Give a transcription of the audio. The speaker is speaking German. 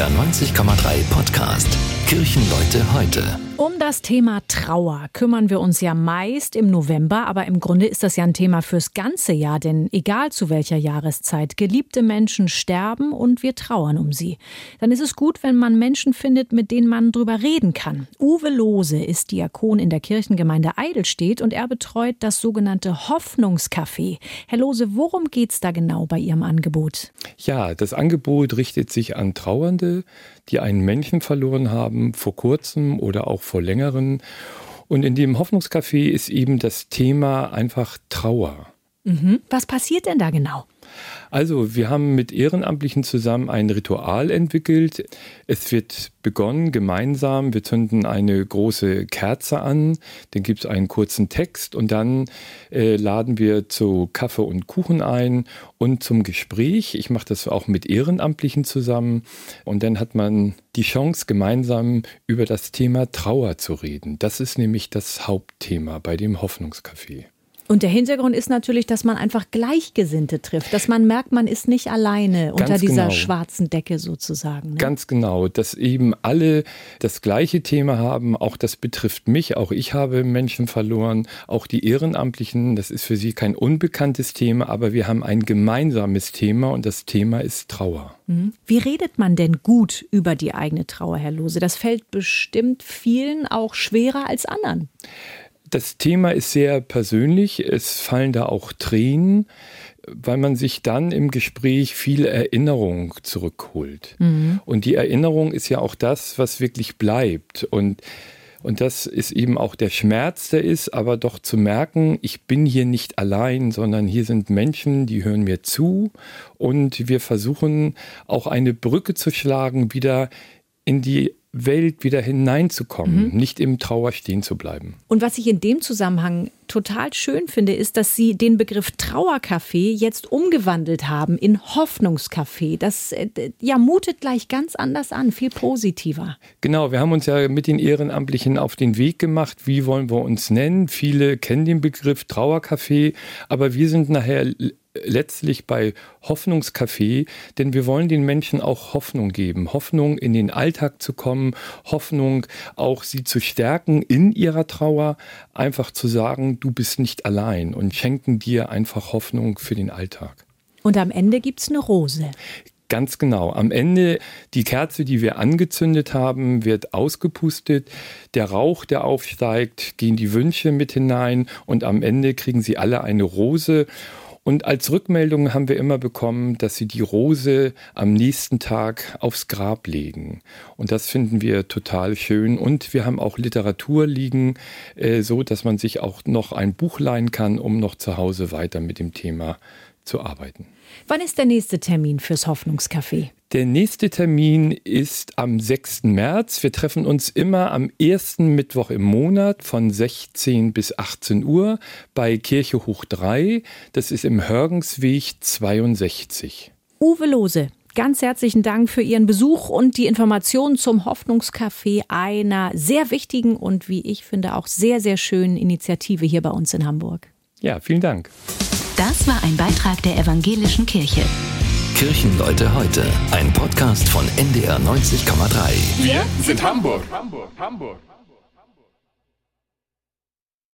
NDR 90,3 Podcast Kirchenleute heute. Um das Thema Trauer kümmern wir uns ja meist im November, aber im Grunde ist das ja ein Thema fürs ganze Jahr, denn egal zu welcher Jahreszeit, geliebte Menschen sterben und wir trauern um sie. Dann ist es gut, wenn man Menschen findet, mit denen man drüber reden kann. Uwe Lose ist Diakon in der Kirchengemeinde Eidelstedt und er betreut das sogenannte Hoffnungscafé. Herr Lose, worum geht es da genau bei Ihrem Angebot? Ja, das Angebot richtet sich an Trauernde, die einen Menschen verloren haben, vor kurzem oder auch vor längeren. Und in dem Hoffnungscafé ist eben das Thema einfach Trauer. Mhm. Was passiert denn da genau? Also, wir haben mit Ehrenamtlichen zusammen ein Ritual entwickelt. Es wird begonnen gemeinsam. Wir zünden eine große Kerze an, dann gibt es einen kurzen Text und dann äh, laden wir zu Kaffee und Kuchen ein und zum Gespräch. Ich mache das auch mit Ehrenamtlichen zusammen und dann hat man die Chance, gemeinsam über das Thema Trauer zu reden. Das ist nämlich das Hauptthema bei dem Hoffnungscafé. Und der Hintergrund ist natürlich, dass man einfach Gleichgesinnte trifft, dass man merkt, man ist nicht alleine Ganz unter dieser genau. schwarzen Decke sozusagen. Ne? Ganz genau, dass eben alle das gleiche Thema haben. Auch das betrifft mich. Auch ich habe Menschen verloren. Auch die Ehrenamtlichen. Das ist für sie kein unbekanntes Thema, aber wir haben ein gemeinsames Thema und das Thema ist Trauer. Mhm. Wie redet man denn gut über die eigene Trauer, Herr Lose? Das fällt bestimmt vielen auch schwerer als anderen. Das Thema ist sehr persönlich. Es fallen da auch Tränen, weil man sich dann im Gespräch viel Erinnerung zurückholt. Mhm. Und die Erinnerung ist ja auch das, was wirklich bleibt. Und und das ist eben auch der Schmerz, der ist, aber doch zu merken, ich bin hier nicht allein, sondern hier sind Menschen, die hören mir zu und wir versuchen auch eine Brücke zu schlagen, wieder in die Welt wieder hineinzukommen, mhm. nicht im Trauer stehen zu bleiben. Und was ich in dem Zusammenhang total schön finde, ist, dass Sie den Begriff Trauercafé jetzt umgewandelt haben in Hoffnungscafé. Das äh, ja mutet gleich ganz anders an, viel positiver. Genau, wir haben uns ja mit den Ehrenamtlichen auf den Weg gemacht. Wie wollen wir uns nennen? Viele kennen den Begriff Trauercafé, aber wir sind nachher letztlich bei Hoffnungscafé, denn wir wollen den Menschen auch Hoffnung geben, Hoffnung in den Alltag zu kommen, Hoffnung auch sie zu stärken in ihrer Trauer, einfach zu sagen, du bist nicht allein und schenken dir einfach Hoffnung für den Alltag. Und am Ende gibt es eine Rose. Ganz genau. Am Ende, die Kerze, die wir angezündet haben, wird ausgepustet. Der Rauch, der aufsteigt, gehen die Wünsche mit hinein und am Ende kriegen sie alle eine Rose. Und als Rückmeldung haben wir immer bekommen, dass sie die Rose am nächsten Tag aufs Grab legen. Und das finden wir total schön. Und wir haben auch Literatur liegen, äh, so dass man sich auch noch ein Buch leihen kann, um noch zu Hause weiter mit dem Thema zu arbeiten. Wann ist der nächste Termin fürs Hoffnungscafé? Der nächste Termin ist am 6. März. Wir treffen uns immer am ersten Mittwoch im Monat von 16 bis 18 Uhr bei Kirche Hoch 3. Das ist im Hörgensweg 62. Uwe Lose, Ganz herzlichen Dank für Ihren Besuch und die Informationen zum Hoffnungscafé, einer sehr wichtigen und wie ich finde auch sehr, sehr schönen Initiative hier bei uns in Hamburg. Ja, vielen Dank. Das war ein Beitrag der Evangelischen Kirche. Kirchenleute heute, ein Podcast von NDR 90,3. Wir sind Hamburg. Hamburg, Hamburg.